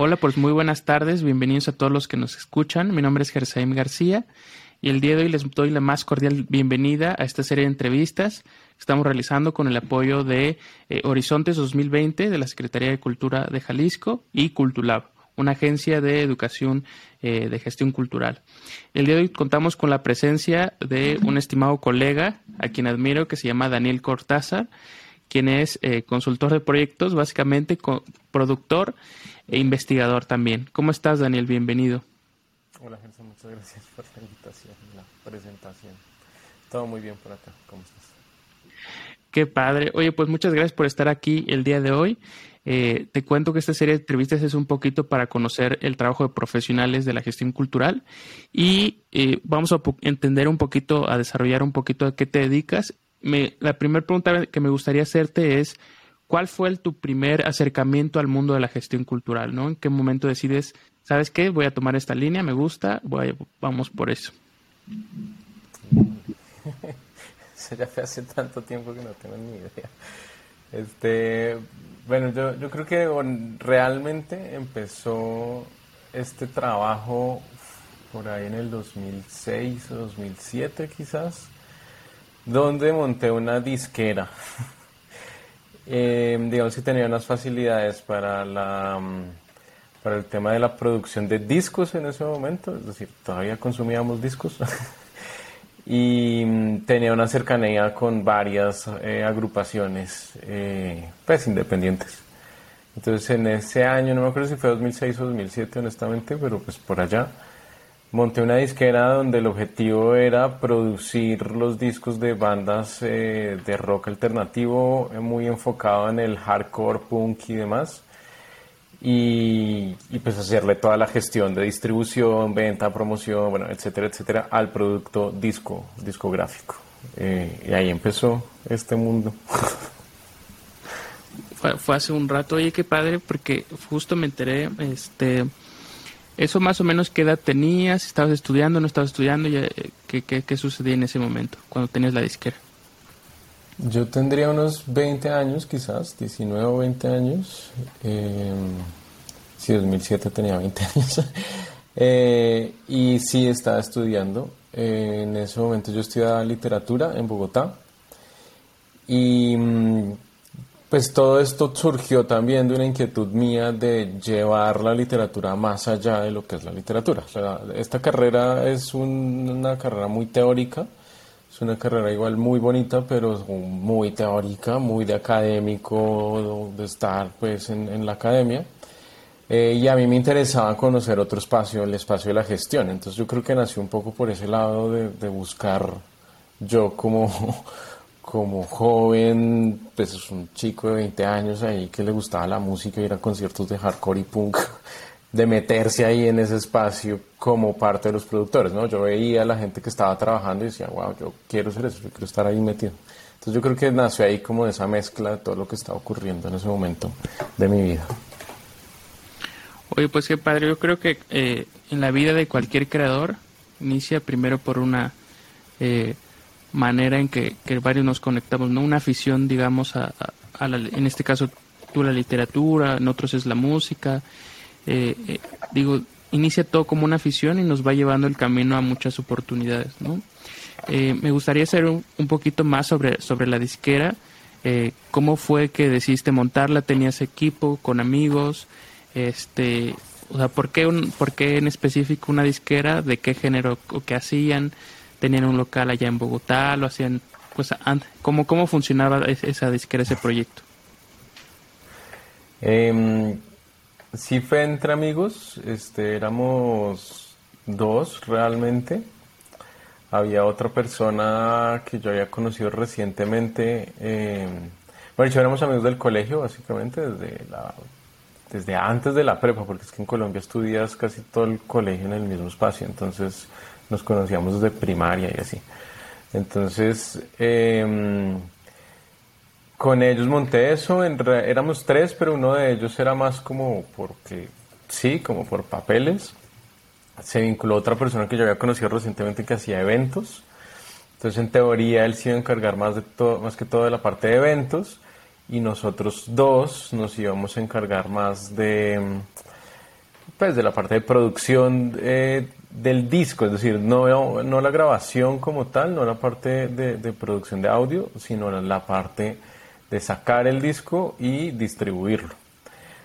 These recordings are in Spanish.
Hola, pues muy buenas tardes, bienvenidos a todos los que nos escuchan. Mi nombre es Gersaim García y el día de hoy les doy la más cordial bienvenida a esta serie de entrevistas que estamos realizando con el apoyo de eh, Horizontes 2020 de la Secretaría de Cultura de Jalisco y Cultulab, una agencia de educación eh, de gestión cultural. El día de hoy contamos con la presencia de un estimado colega a quien admiro que se llama Daniel Cortázar, quien es eh, consultor de proyectos, básicamente productor e investigador también. ¿Cómo estás, Daniel? Bienvenido. Hola, Gerson, muchas gracias por la invitación y la presentación. Todo muy bien por acá. ¿Cómo estás? Qué padre. Oye, pues muchas gracias por estar aquí el día de hoy. Eh, te cuento que esta serie de entrevistas es un poquito para conocer el trabajo de profesionales de la gestión cultural y eh, vamos a entender un poquito, a desarrollar un poquito a qué te dedicas. Me, la primera pregunta que me gustaría hacerte es, ¿cuál fue tu primer acercamiento al mundo de la gestión cultural? ¿no? ¿En qué momento decides, sabes qué, voy a tomar esta línea, me gusta, voy vamos por eso? Eso ya fue hace tanto tiempo que no tengo ni idea. Este, bueno, yo, yo creo que realmente empezó este trabajo por ahí en el 2006 o 2007 quizás, donde monté una disquera. Eh, digamos que tenía unas facilidades para la para el tema de la producción de discos en ese momento, es decir, todavía consumíamos discos. y mm, tenía una cercanía con varias eh, agrupaciones eh, pues independientes. Entonces en ese año, no me acuerdo si fue 2006 o 2007 honestamente, pero pues por allá, monté una disquera donde el objetivo era producir los discos de bandas eh, de rock alternativo muy enfocado en el hardcore, punk y demás y, pues hacerle toda la gestión de distribución, venta, promoción, bueno, etcétera, etcétera, al producto disco, discográfico. Eh, y ahí empezó este mundo. Fue, hace un rato, oye, qué padre, porque justo me enteré, este, eso más o menos qué edad tenías, estabas estudiando, no estabas estudiando, eh, ¿qué, qué, qué sucedía en ese momento, cuando tenías la disquera? Yo tendría unos 20 años, quizás, 19 o 20 años. Eh, sí, 2007 tenía 20 años. eh, y sí, estaba estudiando. Eh, en ese momento yo estudiaba literatura en Bogotá. Y mm, pues todo esto surgió también de una inquietud mía de llevar la literatura más allá de lo que es la literatura. esta carrera es una carrera muy teórica es una carrera igual muy bonita, pero muy teórica, muy de académico, de estar pues en, la academia. Eh, y a mí me interesaba conocer otro espacio, el espacio de la gestión. Entonces yo creo que nació un poco por ese lado de, buscar yo como, como joven, pues un chico de 20 años ahí que le gustaba la música, ir a conciertos de hardcore y punk de meterse ahí en ese espacio como parte de los productores, ¿no? Yo veía a la gente que estaba trabajando y decía, wow, yo quiero ser eso, yo quiero estar ahí metido. Entonces yo creo que nació ahí como esa mezcla de todo lo que estaba ocurriendo en ese momento de mi vida. Oye, pues qué padre, yo creo que eh, en la vida de cualquier creador inicia primero por una eh, manera en que, varios nos conectamos, ¿no? Una afición, digamos, a, en este caso tú la literatura, en otros es la música, eh, eh, digo, inicia todo como una afición y nos va llevando el camino a muchas oportunidades, ¿no? Eh, me gustaría saber un, poquito más sobre, sobre la disquera. ¿Cómo fue que decidiste montarla? ¿Tenías equipo con amigos? Este, o sea, ¿por qué, un, ¿por qué en específico una disquera? ¿De qué género o qué hacían? ¿Tenían un local allá en Bogotá? ¿Lo hacían? Pues, ¿cómo, cómo funcionaba esa disquera, ese proyecto? Eh, Sí fue entre amigos, este, éramos dos realmente. Había otra persona que yo había conocido recientemente. Eh, bueno, yo éramos amigos del colegio, básicamente, desde, la, desde antes de la prepa, porque es que en Colombia estudias casi todo el colegio en el mismo espacio, entonces nos conocíamos desde primaria y así. Entonces, eh, con ellos monté eso, éramos tres, pero uno de ellos era más como porque sí, como por papeles. Se vinculó otra persona que yo había conocido recientemente que hacía eventos. Entonces, en teoría, él se iba a encargar más, de todo, más que todo de la parte de eventos y nosotros dos nos íbamos a encargar más de, pues de la parte de producción eh, del disco, es decir, no, no la grabación como tal, no la parte de, producción de audio, sino la parte de sacar el disco y distribuirlo.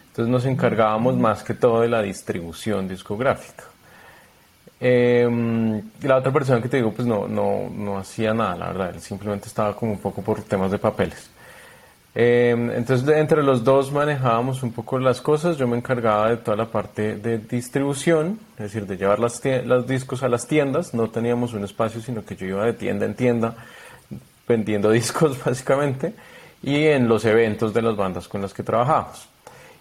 Entonces nos encargábamos más que todo de la distribución discográfica. Em, la otra persona que te digo, pues no, no, no hacía nada, la verdad, él simplemente estaba como un poco por temas de papeles. Em, entonces, entre los dos manejábamos un poco las cosas. Yo me encargaba de toda la parte de distribución, es decir, de llevar los discos a las tiendas. No teníamos un espacio, sino que yo iba de tienda en tienda vendiendo discos, básicamente, y en los eventos de las bandas con las que trabajábamos.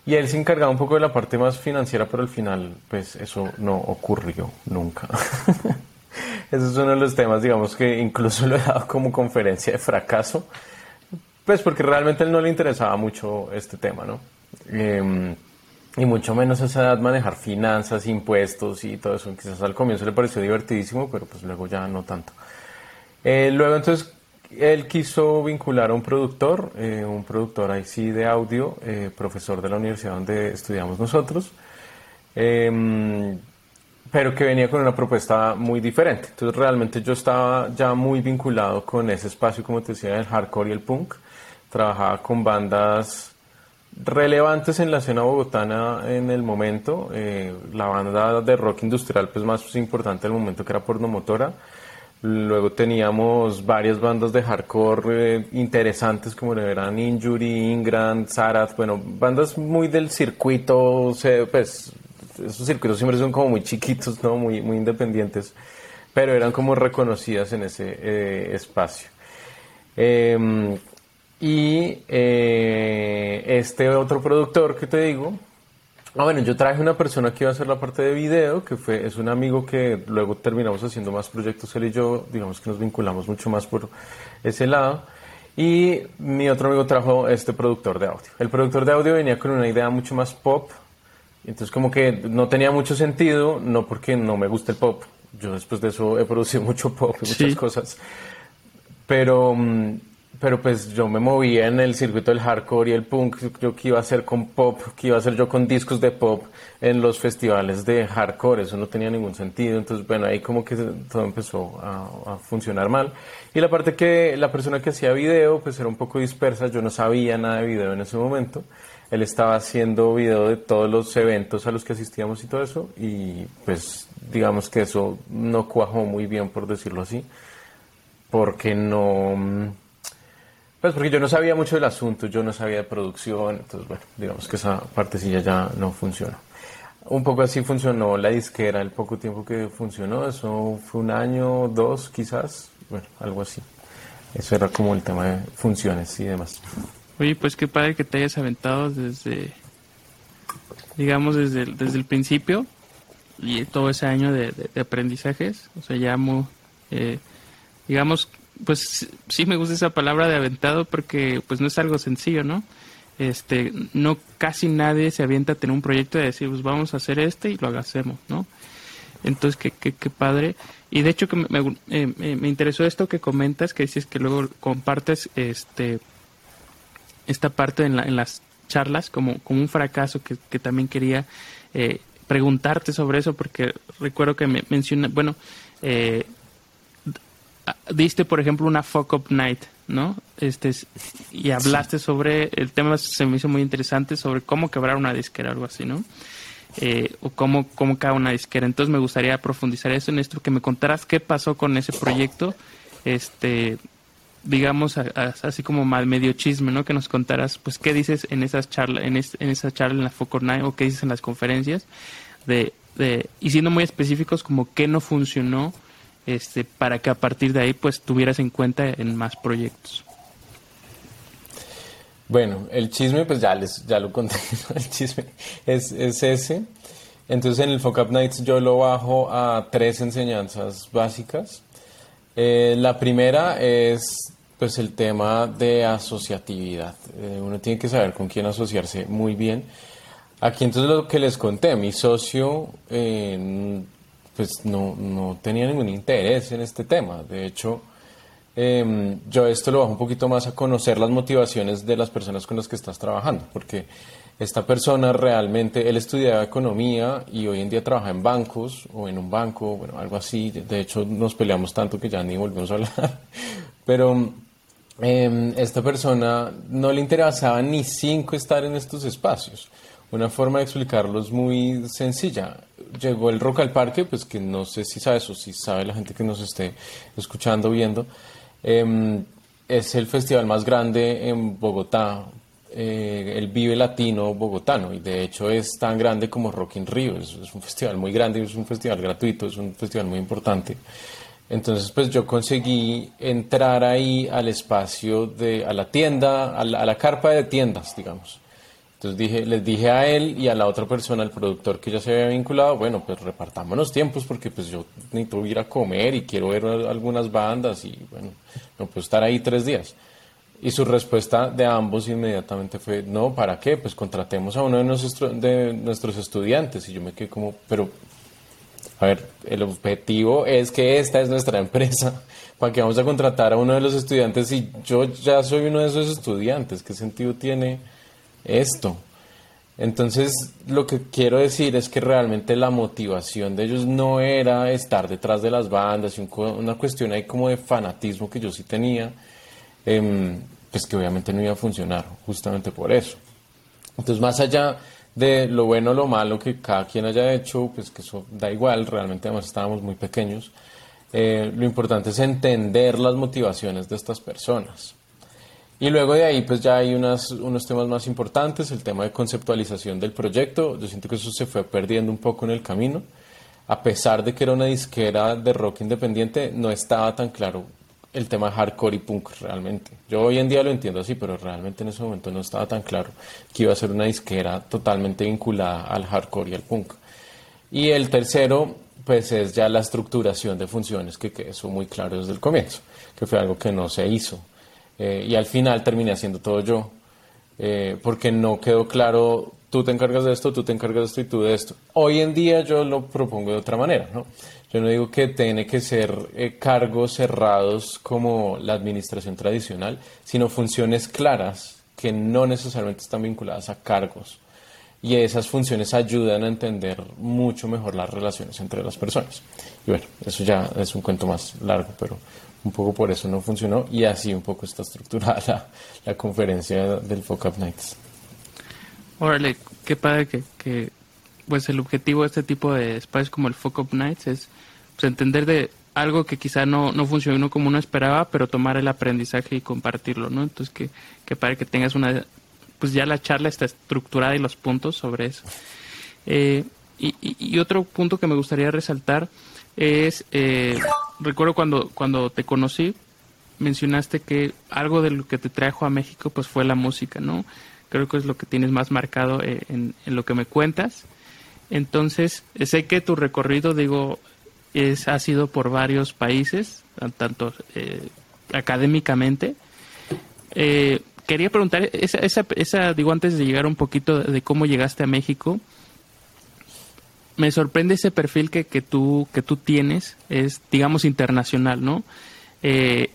Y él se encargaba un poco de la parte más financiera, pero al final, pues eso no ocurrió nunca. Ese es uno de los temas, digamos, que incluso lo he dado como conferencia de fracaso pues porque realmente a él no le interesaba mucho este tema, ¿no? Em, y mucho menos a esa edad manejar finanzas, impuestos y todo eso. Quizás al comienzo le pareció divertidísimo, pero pues luego ya no tanto. Eh, luego entonces él quiso vincular a un productor, eh, un productor ahí sí de audio, eh, profesor de la universidad donde estudiamos nosotros, em, pero que venía con una propuesta muy diferente. Entonces realmente yo estaba ya muy vinculado con ese espacio, como te decía, del hardcore y el punk trabajaba con bandas relevantes en la escena bogotana en el momento. Eh, la banda de rock industrial pues más importante del momento que era Pornomotora. Luego teníamos varias bandas de hardcore eh, interesantes como eran Injury, Ingram, Zarath, bueno, bandas muy del circuito, pues esos circuitos siempre son como muy chiquitos, ¿no? Muy, muy independientes, pero eran como reconocidas en ese eh, espacio. Em, y eh, este otro productor que te digo, ah, bueno, yo traje una persona que iba a hacer la parte de video, que fue, es un amigo que luego terminamos haciendo más proyectos, él y yo, digamos que nos vinculamos mucho más por ese lado. Y mi otro amigo trajo este productor de audio. El productor de audio venía con una idea mucho más pop, entonces como que no tenía mucho sentido, no porque no me gusta el pop, yo después de eso he producido mucho pop y muchas cosas, pero mm, pero pues yo me movía en el circuito del hardcore y el punk, yo que iba a hacer con pop, que iba a hacer yo con discos de pop en los festivales de hardcore, eso no tenía ningún sentido, entonces bueno, ahí como que todo empezó a, funcionar mal. Y la parte que la persona que hacía video pues era un poco dispersa, yo no sabía nada de video en ese momento, él estaba haciendo video de todos los eventos a los que asistíamos y todo eso, y pues digamos que eso no cuajó muy bien por decirlo así, porque no pues porque yo no sabía mucho del asunto, yo no sabía de producción, entonces bueno, digamos que esa partecilla ya no funcionó. Un poco así funcionó la disquera, el poco tiempo que funcionó, eso fue un año, dos quizás, bueno, algo así. Eso era como el tema de funciones y demás. Oye, pues qué padre que te hayas aventado desde, digamos, desde el, desde el principio y todo ese año de, aprendizajes, o sea, ya muy, eh, digamos, pues sí me gusta esa palabra de aventado porque pues no es algo sencillo, ¿no? Este, no casi nadie se avienta a tener un proyecto de decir, pues vamos a hacer este y lo hagamos, ¿no? Entonces, qué, qué, qué padre. Y de hecho que me, me, me, interesó esto que comentas, que dices que luego compartes este esta parte en, la, en las charlas como, como un fracaso que, que también quería eh, preguntarte sobre eso porque recuerdo que me menciona, bueno, eh, diste, por ejemplo, una fuck up night, ¿no? Este, y hablaste sobre, el tema se me hizo muy interesante, sobre cómo quebrar una disquera, algo así, ¿no? Eh, o cómo, cómo cae una disquera. Entonces me gustaría profundizar eso en esto, que me contaras qué pasó con ese proyecto, este, digamos, así como mal medio chisme, ¿no? Que nos contaras, pues, qué dices en esas charlas, en, en esa charla en la Fuck Up Night, o qué dices en las conferencias, de, de, y siendo muy específicos, como qué no funcionó, este, para que a partir de ahí pues tuvieras en cuenta en más proyectos. Bueno, el chisme pues ya les ya lo conté, el chisme es, ese. Entonces en el Focap Nights yo lo bajo a tres enseñanzas básicas. Eh, la primera es pues el tema de asociatividad. Eh, uno tiene que saber con quién asociarse muy bien. Aquí entonces lo que les conté, mi socio eh, pues no, no tenía ningún interés en este tema. De hecho, em, yo esto lo bajo un poquito más a conocer las motivaciones de las personas con las que estás trabajando, porque esta persona realmente, él estudiaba economía y hoy en día trabaja en bancos o en un banco, bueno, algo así. De hecho, nos peleamos tanto que ya ni volvemos a hablar. Pero eh, esta persona no le interesaba ni cinco estar en estos espacios. Una forma de explicarlo es muy sencilla. Llegó el Rock al Parque, pues que no sé si sabes o si sabe la gente que nos esté escuchando, viendo. Eh, es el festival más grande en Bogotá, eh, el Vive Latino bogotano, y de hecho es tan grande como Rock in Rio. Es, un festival muy grande, es un festival gratuito, es un festival muy importante. Entonces, pues yo conseguí entrar ahí al espacio de, a la tienda, a la carpa de tiendas, digamos. Entonces dije, les dije a él y a la otra persona, al productor que ya se había vinculado, bueno, pues repartámonos tiempos porque pues yo necesito ir a comer y quiero ver algunas bandas y bueno, no puedo estar ahí tres días. Y su respuesta de ambos inmediatamente fue, no, ¿para qué? Pues contratemos a uno de nuestros, de nuestros estudiantes. Y yo me quedé como, pero, a ver, el objetivo es que esta es nuestra empresa. ¿Para qué vamos a contratar a uno de los estudiantes si yo ya soy uno de esos estudiantes? ¿Qué sentido tiene esto? Entonces, lo que quiero decir es que realmente la motivación de ellos no era estar detrás de las bandas, una cuestión ahí como de fanatismo que yo sí tenía eh, pues que obviamente no iba a funcionar, justamente por eso. Entonces, más allá de lo bueno o lo malo que cada quien haya hecho, pues que eso da igual, realmente además estábamos muy pequeños, eh, lo importante es entender las motivaciones de estas personas. Y luego de ahí, pues ya hay unas, unos temas más importantes, el tema de conceptualización del proyecto, yo siento que eso se fue perdiendo un poco en el camino, a pesar de que era una disquera de rock independiente, no estaba tan claro el tema hardcore y punk realmente. Yo hoy en día lo entiendo así, pero realmente en ese momento no estaba tan claro que iba a ser una disquera totalmente vinculada al hardcore y al punk. Y el tercero, pues es ya la estructuración de funciones, que quedó muy claro desde el comienzo, que fue algo que no se hizo. Eh, y al final terminé haciendo todo yo, eh, porque no quedó claro, tú te encargas de esto, tú te encargas de esto y tú de esto. Hoy en día yo lo propongo de otra manera, ¿no? Yo no digo que tiene que ser eh, cargos cerrados como la administración tradicional, sino funciones claras que no necesariamente están vinculadas a cargos. Y esas funciones ayudan a entender mucho mejor las relaciones entre las personas. Y bueno, eso ya es un cuento más largo, pero un poco por eso no funcionó y así un poco está estructurada la, la conferencia del Focus Nights. Órale, qué padre que, que pues el objetivo de este tipo de espacios como el Focus Nights es pues, entender de algo que quizá no, no funcionó como uno esperaba, pero tomar el aprendizaje y compartirlo, ¿no? Entonces, que, que para que tengas una, pues ya la charla está estructurada y los puntos sobre eso. Eh, y, y, otro punto que me gustaría resaltar es, eh, recuerdo cuando, cuando te conocí, mencionaste que algo de lo que te trajo a México pues fue la música, ¿no? Creo que es lo que tienes más marcado eh, en, lo que me cuentas. Entonces, sé que tu recorrido, digo, es, ha sido por varios países, tanto eh, académicamente. Eh, quería preguntar, esa, esa, esa, digo, antes de llegar un poquito de cómo llegaste a México, me sorprende ese perfil que, que, tú, que tú tienes, es, digamos, internacional, ¿no? Eh,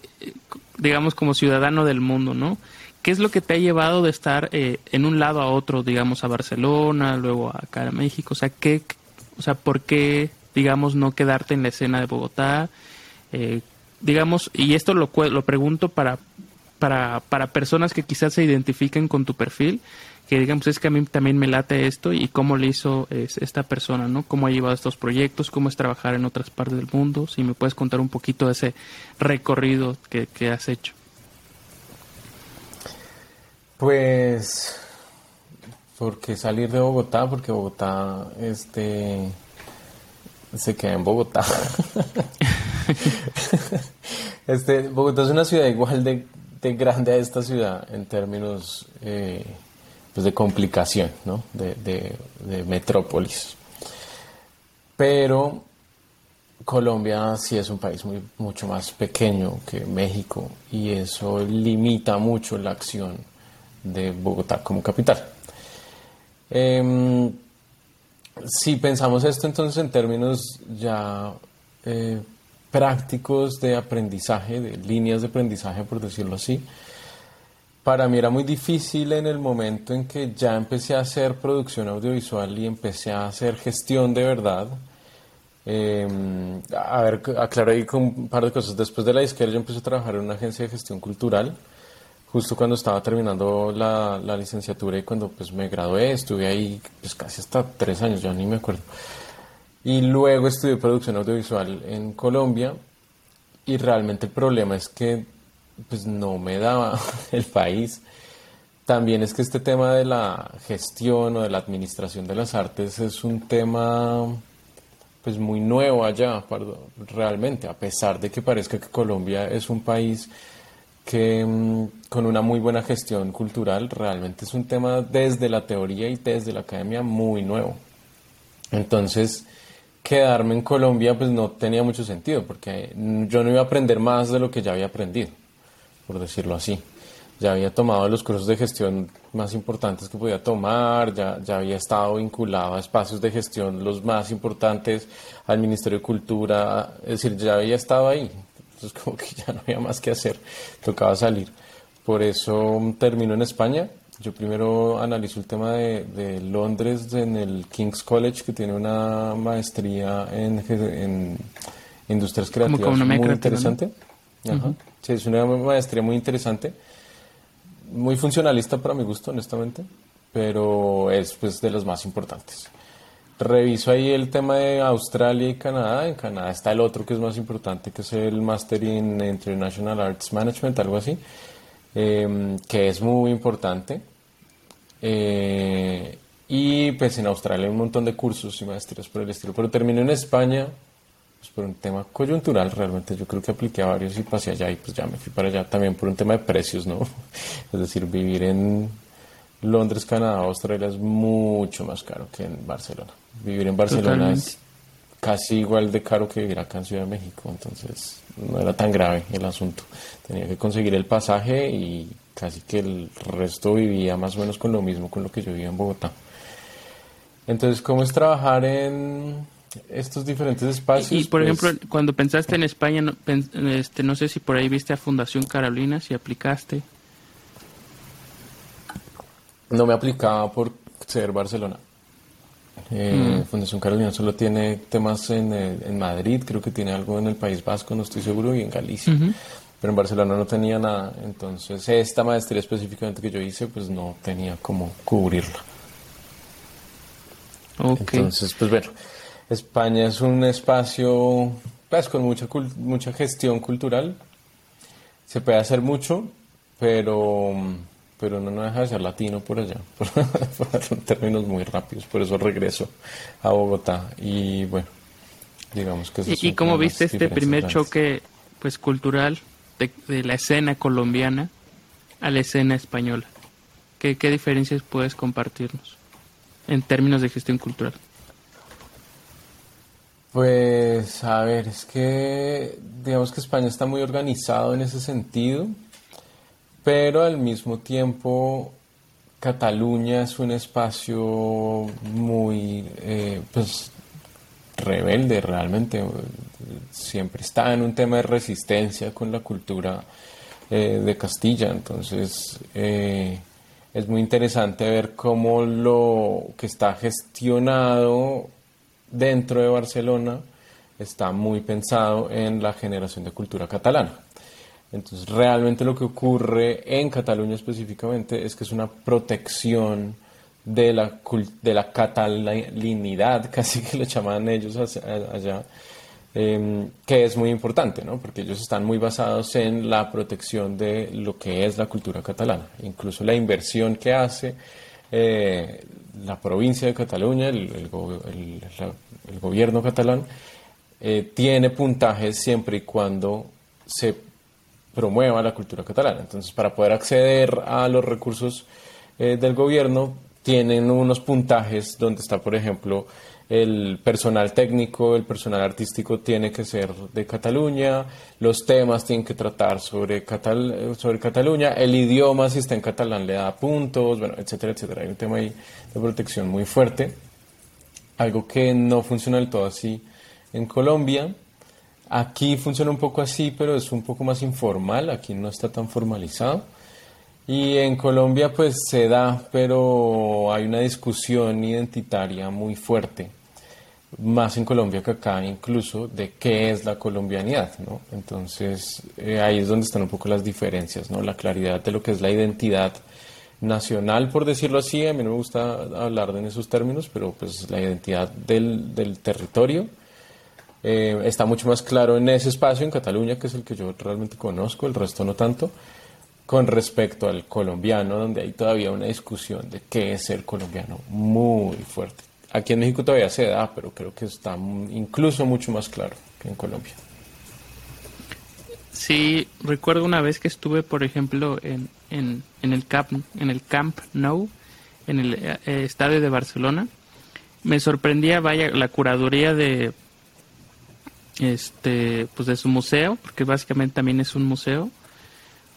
digamos, como ciudadano del mundo, ¿no? ¿Qué es lo que te ha llevado de estar eh, en un lado a otro, digamos, a Barcelona, luego acá a México? O sea, ¿qué, o sea, ¿por qué digamos, no quedarte en la escena de Bogotá, eh, digamos, y esto lo, lo pregunto para, para, para personas que quizás se identifiquen con tu perfil, que digamos, es que a mí también me late esto y cómo le hizo es, esta persona, ¿no? Cómo ha llevado estos proyectos, cómo es trabajar en otras partes del mundo, si me puedes contar un poquito de ese recorrido que, que has hecho. Pues, porque salir de Bogotá, porque Bogotá, este se queda en Bogotá. este, Bogotá es una ciudad igual de, de grande a esta ciudad en términos eh, pues de complicación, ¿no? de, de, metrópolis. Pero Colombia sí es un país muy, mucho más pequeño que México y eso limita mucho la acción de Bogotá como capital. Eh, si pensamos esto entonces en términos ya eh, prácticos de aprendizaje, de líneas de aprendizaje, por decirlo así, para mí era muy difícil en el momento en que ya empecé a hacer producción audiovisual y empecé a hacer gestión de verdad. Em, a ver, aclaro ahí con un par de cosas. Después de la izquierda yo empecé a trabajar en una agencia de gestión cultural, justo cuando estaba terminando la, la licenciatura y cuando pues me gradué, estuve ahí pues casi hasta tres años, ya ni me acuerdo. Y luego estudié producción audiovisual en Colombia y realmente el problema es que pues no me daba el país. También es que este tema de la gestión o de la administración de las artes es un tema pues muy nuevo allá, realmente, a pesar de que parezca que Colombia es un país que mm, con una muy buena gestión cultural, realmente es un tema desde la teoría y desde la academia muy nuevo. Entonces, quedarme en Colombia pues no tenía mucho sentido, porque yo no iba a aprender más de lo que ya había aprendido, por decirlo así ya había tomado los cursos de gestión más importantes que podía tomar, ya, ya había estado vinculado a espacios de gestión los más importantes, al Ministerio de Cultura, es decir, ya había estado ahí, entonces como que ya no había más que hacer, tocaba salir. Por eso termino en España. Yo primero analizo el tema de, de Londres en el King's College, que tiene una maestría en, en industrias creativas muy interesante. Sí, es una maestría muy interesante muy funcionalista para mi gusto, honestamente, pero es pues de los más importantes. Reviso ahí el tema de Australia y Canadá. En Canadá está el otro que es más importante, que es el Master in International Arts Management, algo así, em, que es muy importante. Eh, y pues en Australia hay un montón de cursos y maestrías por el estilo. Pero termino en España pues por un tema coyuntural realmente yo creo que apliqué a varios y pasé allá y pues ya me fui para allá también por un tema de precios, ¿no? Es decir, vivir en Londres, Canadá, Australia es mucho más caro que en Barcelona. Vivir en Barcelona es casi igual de caro que vivir acá en Ciudad de México, entonces no era tan grave el asunto. Tenía que conseguir el pasaje y casi que el resto vivía más o menos con lo mismo con lo que yo vivía en Bogotá. Entonces, ¿cómo es trabajar en estos diferentes espacios. Y, por pues, ejemplo, cuando pensaste en España, no, este, no sé si por ahí viste a Fundación Carolina, si aplicaste. No me aplicaba por ser Barcelona. Eh, mm. Fundación Carolina solo tiene temas en, en, Madrid, creo que tiene algo en el País Vasco, no estoy seguro, y en Galicia. Pero en Barcelona no tenía nada. Entonces, esta maestría específicamente que yo hice, pues no tenía cómo cubrirla. Entonces, pues bueno, España es un espacio pues, con mucha, mucha gestión cultural. Se puede hacer mucho, pero, pero no, deja de ser latino por allá, por, términos muy rápidos. Por eso regreso a Bogotá. Y bueno, digamos que... ¿Y, y cómo viste este primer choque pues cultural de, de, la escena colombiana a la escena española? ¿Qué, ¿Qué diferencias puedes compartirnos en términos de gestión cultural? Pues a ver, es que digamos que España está muy organizado en ese sentido, pero al mismo tiempo Cataluña es un espacio muy eh, pues rebelde realmente, siempre está en un tema de resistencia con la cultura eh, de Castilla, entonces eh, es muy interesante ver cómo lo que está gestionado dentro de Barcelona está muy pensado en la generación de cultura catalana. Entonces, realmente lo que ocurre en Cataluña específicamente es que es una protección de la, de la catalanidad, casi que lo llaman ellos allá, em, que es muy importante, ¿no? porque ellos están muy basados en la protección de lo que es la cultura catalana. Incluso la inversión que hace eh, la provincia de Cataluña, el, gobierno catalán, eh, tiene puntajes siempre y cuando se promueva la cultura catalana. Entonces, para poder acceder a los recursos eh, del gobierno, tienen unos puntajes donde está, por ejemplo, el personal técnico, el personal artístico tiene que ser de Cataluña, los temas tienen que tratar sobre, sobre Cataluña, el idioma si está en catalán le da puntos, bueno, etcétera, etcétera. Hay un tema de protección muy fuerte, algo que no funciona del todo así en Colombia. Aquí funciona un poco así, pero es un poco más informal, aquí no está tan formalizado. Y en Colombia pues se da, pero hay una discusión identitaria muy fuerte, más en Colombia que acá incluso, de qué es la colombianidad, ¿no? Entonces eh, ahí es donde están un poco las diferencias, ¿no? La claridad de lo que es la identidad nacional, por decirlo así, a mí no me gusta hablar en esos términos, pero pues la identidad del, territorio eh, está mucho más claro en ese espacio, en Cataluña, que es el que yo realmente conozco, el resto no tanto con respecto al colombiano, donde hay todavía una discusión de qué es ser colombiano muy fuerte. Aquí en México todavía se da, pero creo que está incluso mucho más claro que en Colombia. Sí, recuerdo una vez que estuve, por ejemplo, en, en, el, Camp, en el Camp Nou, en el eh, estadio de Barcelona. Me sorprendía, vaya, la curaduría de este pues de su museo, porque básicamente también es un museo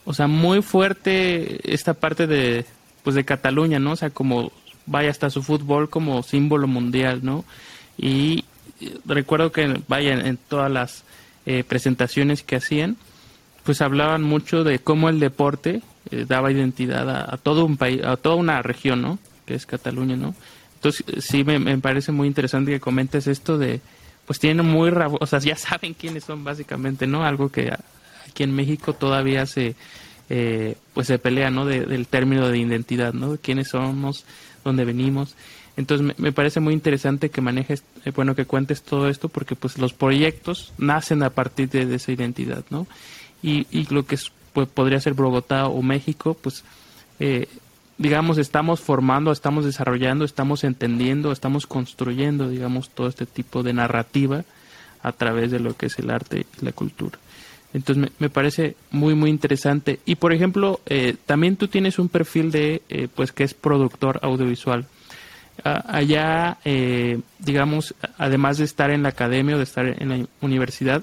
o sea, muy fuerte esta parte de, pues de Cataluña, ¿no? O sea, como vaya hasta su fútbol como símbolo mundial, ¿no? Y recuerdo que, vaya, en, todas las eh, presentaciones que hacían, pues hablaban mucho de cómo el deporte eh, daba identidad a, todo un país, a toda una región, ¿no? Que es Cataluña, ¿no? Entonces, sí me, me parece muy interesante que comentes esto de, pues tienen muy, o sea, ya saben quiénes son básicamente, ¿no? Algo que aquí en México todavía se eh, pues se pelea no del término de identidad no quiénes somos dónde venimos. Entonces me, parece muy interesante que manejes eh, bueno que cuentes todo esto porque pues los proyectos nacen a partir de, esa identidad no y, lo que pues, podría ser Bogotá o México pues eh, digamos estamos formando estamos desarrollando estamos entendiendo estamos construyendo digamos todo este tipo de narrativa a través de lo que es el arte y la cultura entonces me, parece muy muy interesante. Y por ejemplo, eh, también tú tienes un perfil de, eh, pues que es productor audiovisual. allá, eh, digamos, además de estar en la academia o de estar en la universidad,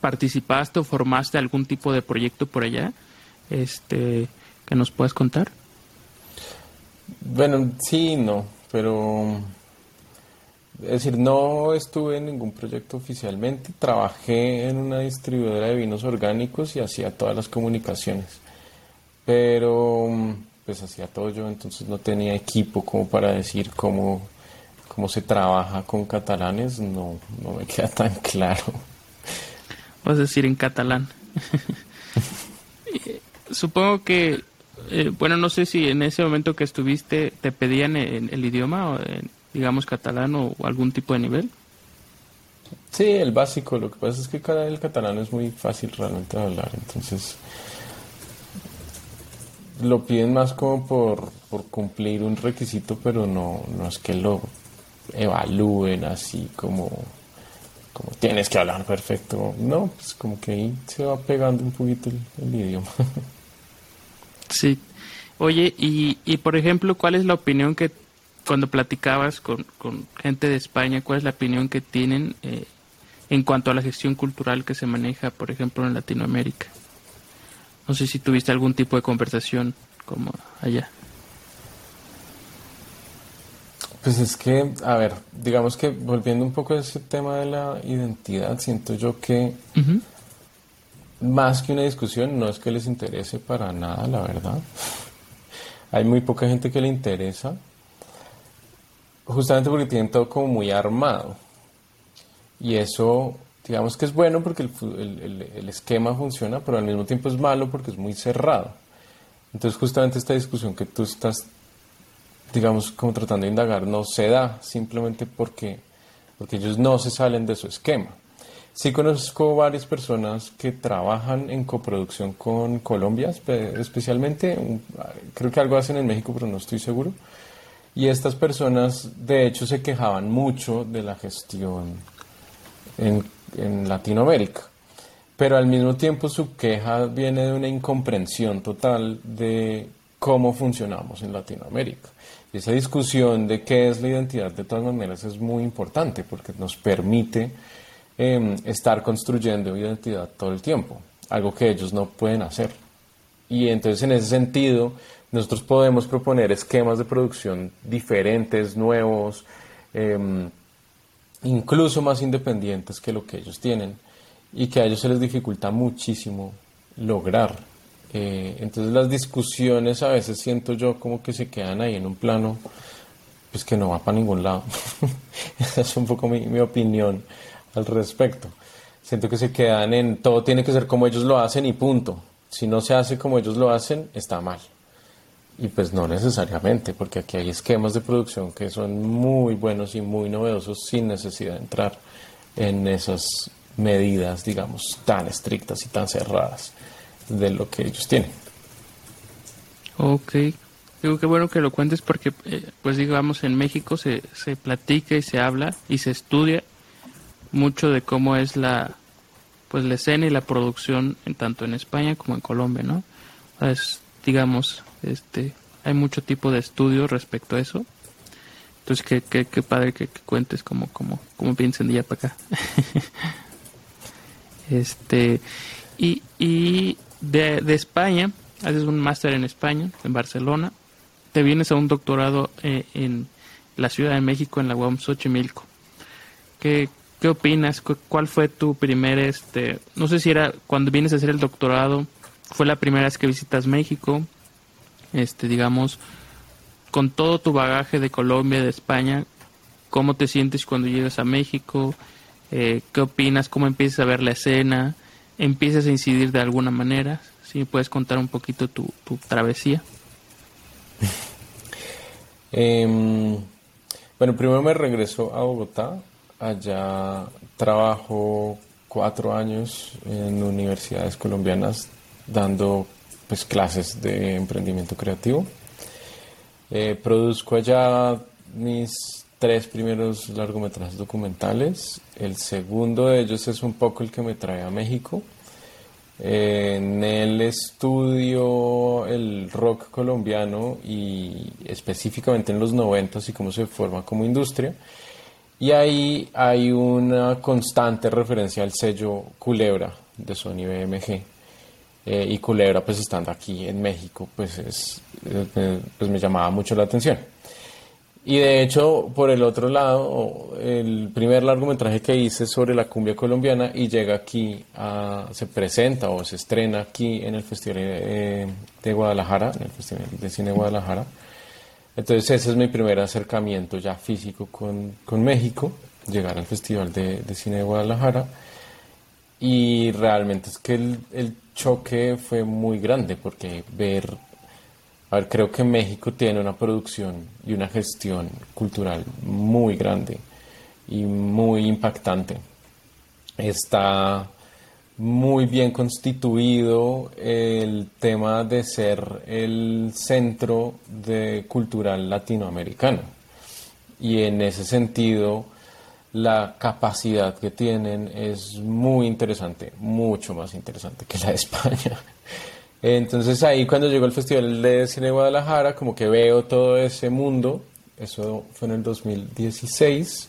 ¿participaste o formaste algún tipo de proyecto por allá? Este, que nos puedas contar. Bueno, sí, no, pero es decir, no estuve en ningún proyecto oficialmente, trabajé en una distribuidora de vinos orgánicos y hacía todas las comunicaciones, pero pues hacía todo yo, entonces no tenía equipo como para decir cómo, cómo se trabaja con catalanes, no, no me queda tan claro. Vas a decir en catalán. Supongo que, eh, bueno, no sé si en ese momento que estuviste te pedían el, el idioma o en digamos, catalán o algún tipo de nivel? Sí, el básico. Lo que pasa es que el catalán es muy fácil realmente de hablar. Entonces, lo piden más como por, por cumplir un requisito, pero no, no es que lo evalúen así como, como tienes que hablar perfecto. No, pues como que ahí se va pegando un poquito el, idioma. Sí. Oye, y, y por ejemplo, ¿cuál es la opinión que cuando platicabas con, gente de España, ¿cuál es la opinión que tienen eh, en cuanto a la gestión cultural que se maneja, por ejemplo, en Latinoamérica? No sé si tuviste algún tipo de conversación como allá. Pues es que, a ver, digamos que volviendo un poco a ese tema de la identidad, siento yo que más que una discusión, no es que les interese para nada, la verdad. Hay muy poca gente que le interesa justamente porque tienen todo como muy armado. Y eso, digamos que es bueno porque el, esquema funciona, pero al mismo tiempo es malo porque es muy cerrado. Entonces justamente esta discusión que tú estás, digamos, como tratando de indagar, no se da simplemente porque, porque ellos no se salen de su esquema. Sí conozco varias personas que trabajan en coproducción con Colombia, especialmente, creo que algo hacen en México, pero no estoy seguro y estas personas, de hecho, se quejaban mucho de la gestión en, Latinoamérica. Pero al mismo tiempo su queja viene de una incomprensión total de cómo funcionamos en Latinoamérica. Y esa discusión de qué es la identidad, de todas maneras, es muy importante porque nos permite em, estar construyendo identidad todo el tiempo, algo que ellos no pueden hacer. Y entonces, en ese sentido, nosotros podemos proponer esquemas de producción diferentes, nuevos, em, incluso más independientes que lo que ellos tienen y que a ellos se les dificulta muchísimo lograr Eh, entonces las discusiones a veces siento yo como que se quedan ahí en un plano pues que no va para ningún lado. Esa es un poco mi, mi opinión al respecto. Siento que se quedan en todo tiene que ser como ellos lo hacen y punto. Si no se hace como ellos lo hacen, está mal. Y pues no necesariamente, porque aquí hay esquemas de producción que son muy buenos y muy novedosos sin necesidad de entrar en esas medidas, digamos, tan estrictas y tan cerradas de lo que ellos tienen. Ok, digo que bueno que lo cuentes porque, eh, pues digamos, en México se, se platica y se habla y se estudia mucho de cómo es la, pues la escena y la producción en tanto en España como en Colombia, ¿no? Es, digamos, este, hay mucho tipo de estudios respecto a eso. Entonces, qué, qué, qué padre que, cuentes cómo, cómo, cómo piensan de allá para acá. este, y, y de, de España, haces un máster en España, en Barcelona, te vienes a un doctorado eh, en la Ciudad de México, en la UAM Xochimilco. ¿Qué, ¿Qué opinas? ¿Cuál fue tu primer, este, no sé si era cuando vienes a hacer el doctorado, fue la primera vez que visitas México? Este, digamos, con todo tu bagaje de Colombia, de España, ¿cómo te sientes cuando llegas a México? Eh, ¿Qué opinas? ¿Cómo empiezas a ver la escena? ¿Empiezas a incidir de alguna manera? Si puedes contar un poquito tu, travesía. Em, bueno, primero me regreso a Bogotá. Allá trabajo cuatro años en universidades colombianas dando pues, clases de emprendimiento creativo. Eh, produzco allá mis tres primeros largometrajes documentales. El segundo de ellos es un poco el que me trae a México. en el estudio el rock colombiano y específicamente en los 90 y cómo se forma como industria. Y ahí hay una constante referencia al sello Culebra de Sony BMG. Eh, y Culebra pues estando aquí en México pues, es, eh, pues me llamaba mucho la atención. Y de hecho, por el otro lado, el primer largometraje que hice sobre la cumbia colombiana y llega aquí, a, se presenta o se estrena aquí en el Festival de, de Guadalajara, en el Festival de Cine de Guadalajara. Entonces ese es mi primer acercamiento ya físico con, con México, llegar al Festival de, de, Cine de Guadalajara. Y realmente es que el, el choque fue muy grande porque ver, a ver, creo que México tiene una producción y una gestión cultural muy grande y muy impactante. Está muy bien constituido el tema de ser el centro de cultural latinoamericano. Y en ese sentido, la capacidad que tienen es muy interesante, mucho más interesante que la de España. Entonces ahí cuando llegó el Festival de Cine de Guadalajara, como que veo todo ese mundo, eso fue en el 2016,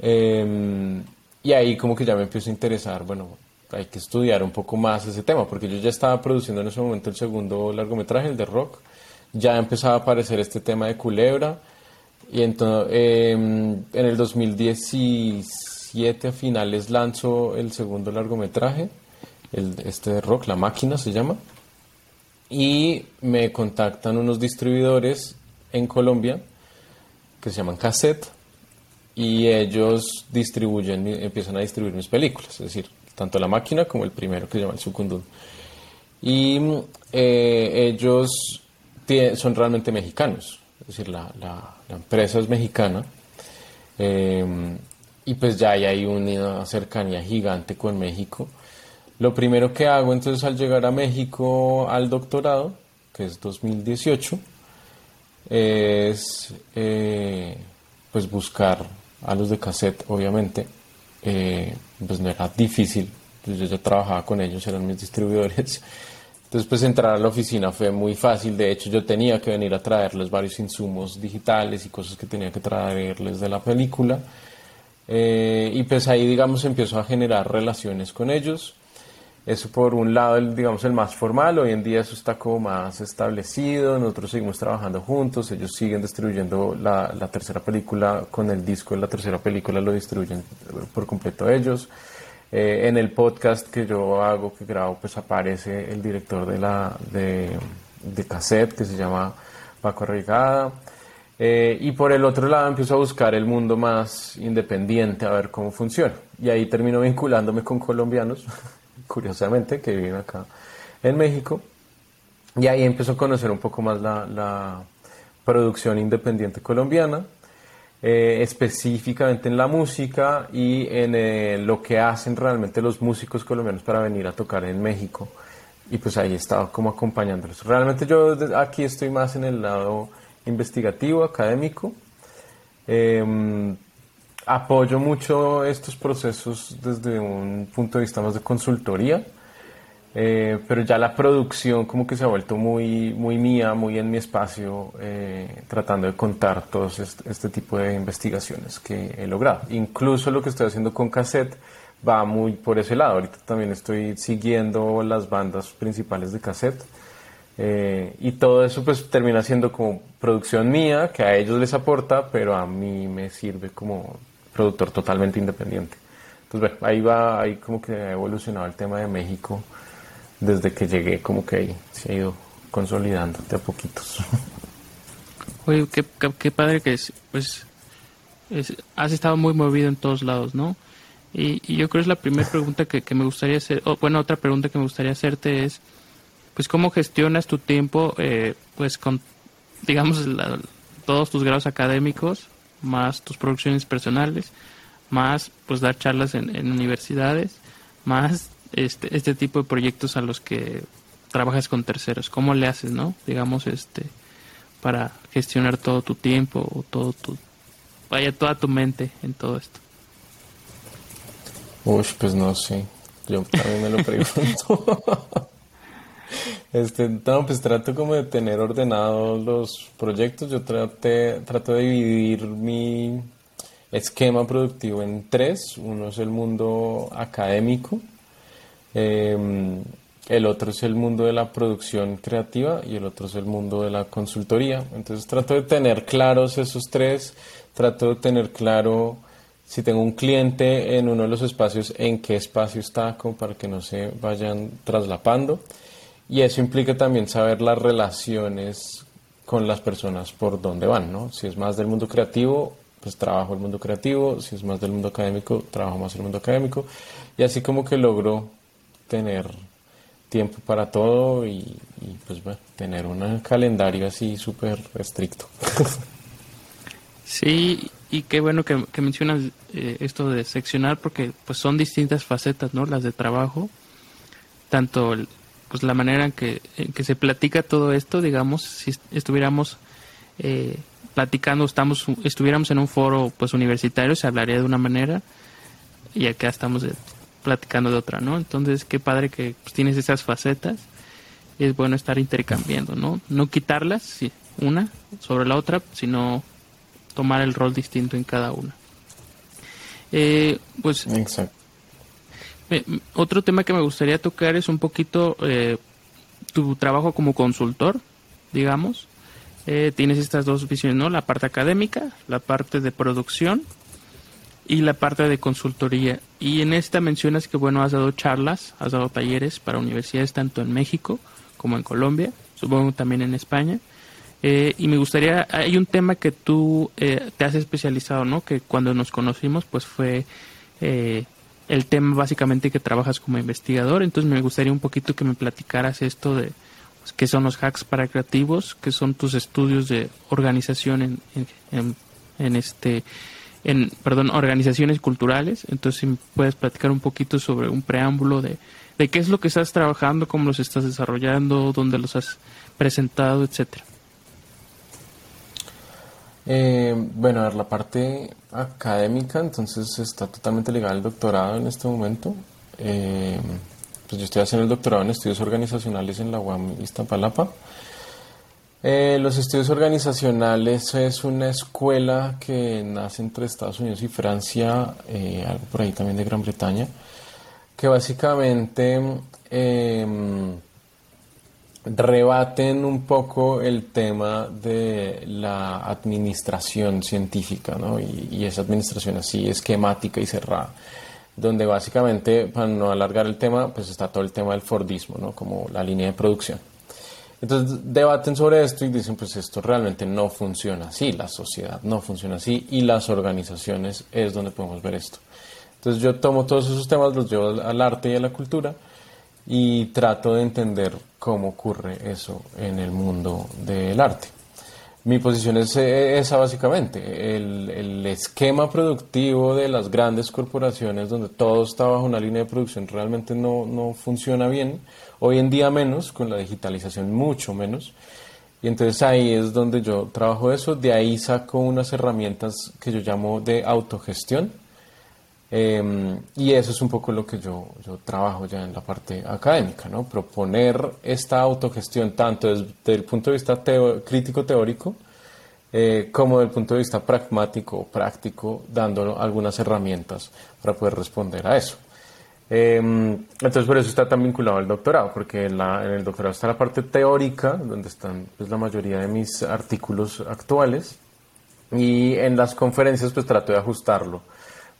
em, y ahí como que ya me empiezo a interesar, bueno, hay que estudiar un poco más ese tema, porque yo ya estaba produciendo en ese momento el segundo largometraje, el de rock, ya empezaba a aparecer este tema de culebra, y entonces, em, en el 2017 a finales lanzo el segundo largometraje, este de rock, La Máquina se llama. Y me contactan unos distribuidores en Colombia que se llaman Cassette y ellos distribuyen, empiezan a distribuir mis películas, es decir, tanto La Máquina como el primero que se llama El Sucundún. Y eh, ellos son realmente mexicanos, decir, la, la, empresa es mexicana, eh, y pues ya hay una cercanía gigante con México. Lo primero que hago entonces al llegar a México al doctorado, que es 2018, es eh, pues buscar a los de cassette, obviamente. Eh, pues no era difícil, pues yo ya trabajaba con ellos, eran mis distribuidores. Entonces, pues entrar a la oficina fue muy fácil. De hecho, yo tenía que venir a traerles varios insumos digitales y cosas que tenía que traerles de la película. Eh, y pues ahí, digamos, empiezo a generar relaciones con ellos. Eso por un lado, el, digamos, el más formal. Hoy en día eso está como más establecido. Nosotros seguimos trabajando juntos. Ellos siguen distribuyendo la, tercera película con el disco la tercera película, lo distribuyen por completo ellos. Eh, en el podcast que yo hago, que grabo, pues aparece el director de la de, de cassette que se llama Paco Arrigada. Eh, y por el otro lado empiezo a buscar el mundo más independiente, a ver cómo funciona. Y ahí termino vinculándome con colombianos, curiosamente, que viven acá en México. Y ahí empiezo a conocer un poco más la producción independiente colombiana, eh, específicamente en la música y en eh, lo que hacen realmente los músicos colombianos para venir a tocar en México. Y pues ahí estaba como acompañándolos. Realmente yo aquí estoy más en el lado investigativo, académico. Em, apoyo mucho estos procesos desde un punto de vista más de consultoría, eh, pero ya la producción como que se ha vuelto muy, muy mía, muy en mi espacio, eh, tratando de contar todos este, tipo de investigaciones que he logrado. Incluso lo que estoy haciendo con cassette va muy por ese lado. Ahorita también estoy siguiendo las bandas principales de cassette eh, y todo eso pues termina siendo como producción mía, que a ellos les aporta, pero a mí me sirve como productor totalmente independiente. Entonces, bueno, ahí va, ahí como que ha evolucionado el tema de México desde que llegué, como que ahí se ha ido consolidando de a poquitos. Oye, qué, qué, padre que es, pues has estado muy movido en todos lados, ¿no? Y, yo creo que es la primera pregunta que, que me gustaría hacer, o bueno, otra pregunta que me gustaría hacerte es, pues cómo gestionas tu tiempo, eh, pues con, digamos, todos tus grados académicos, más tus producciones personales, más pues dar charlas en, universidades, más este, este tipo de proyectos a los que trabajas con terceros. ¿Cómo le haces, no? Digamos, este, para gestionar todo tu tiempo o todo tu, vaya, toda tu mente en todo esto. Uy, pues no sé. Yo también me lo pregunto. Este, no, pues trato como de tener ordenados los proyectos. Yo trate, trato de dividir mi esquema productivo en tres. Uno es el mundo académico, em, el otro es el mundo de la producción creativa y el otro es el mundo de la consultoría. Entonces trato de tener claros esos tres, trato de tener claro si tengo un cliente en uno de los espacios, en qué espacio está, como para que no se vayan traslapando. Y eso implica también saber las relaciones con las personas por dónde van, ¿no? Si es más del mundo creativo, pues trabajo el mundo creativo, si es más del mundo académico, trabajo más el mundo académico. Y así como que logro tener tiempo para todo y, pues bueno, tener un calendario así súper estricto. Sí, y qué bueno que, mencionas eh, esto de seccionar porque pues son distintas facetas, ¿no? Las de trabajo, tanto pues la manera en que, que se platica todo esto, digamos, si estuviéramos eh, platicando, estamos, estuviéramos en un foro pues universitario, se hablaría de una manera y acá estamos platicando de otra, ¿no? Entonces, qué padre que pues, tienes esas facetas. Es bueno estar intercambiando, ¿no? No quitarlas, sí, una sobre la otra, sino tomar el rol distinto en cada una. Eh, pues Exacto. Eh, otro tema que me gustaría tocar es un poquito eh, tu trabajo como consultor, digamos. Eh, tienes estas dos visiones, ¿no? La parte académica, la parte de producción y la parte de consultoría. Y en esta mencionas que, bueno, has dado charlas, has dado talleres para universidades tanto en México como en Colombia, supongo también en España. y me gustaría, hay un tema que tú te has especializado, ¿no? Que cuando nos conocimos, pues fue el tema básicamente que trabajas como investigador, entonces me gustaría un poquito que me platicaras esto de pues, qué son los hacks para creativos, qué son tus estudios de organización en, en, este en perdón, organizaciones culturales, entonces si puedes platicar un poquito sobre un preámbulo de, de qué es lo que estás trabajando, cómo los estás desarrollando, dónde los has presentado, etcétera. Eh, bueno, a ver, la parte académica, entonces está totalmente ligada al doctorado en este momento. Eh, pues yo estoy haciendo el doctorado en estudios organizacionales en la UAM Iztapalapa. Eh, los estudios organizacionales es una escuela que nace entre Estados Unidos y Francia, algo por ahí también de Gran Bretaña, que básicamente rebaten un poco el tema de la administración científica, ¿no? Y, esa administración así esquemática y cerrada. donde básicamente, para no alargar el tema, pues está todo el tema del Fordismo, ¿no? Como la línea de producción. Entonces debaten sobre esto y dicen, pues esto realmente no funciona así, la sociedad no funciona así y las organizaciones es donde podemos ver esto. Entonces yo tomo todos esos temas, los llevo al arte y a la cultura y trato de entender cómo ocurre eso en el mundo del arte. Mi posición es eh, esa básicamente, el, el, esquema productivo de las grandes corporaciones donde todo está bajo una línea de producción realmente no, no funciona bien, hoy en día menos, con la digitalización mucho menos, y entonces ahí es donde yo trabajo eso, de ahí saco unas herramientas que yo llamo de autogestión, Em, y eso es un poco lo que yo, yo, trabajo ya en la parte académica, ¿no? Proponer esta autogestión tanto desde el punto de vista crítico teórico eh, como desde el punto de vista pragmático, práctico, dando algunas herramientas para poder responder a eso. Em, entonces por eso está tan vinculado al doctorado, porque en, la, en el doctorado está la parte teórica, donde están pues, la mayoría de mis artículos actuales, y en las conferencias pues trato de ajustarlo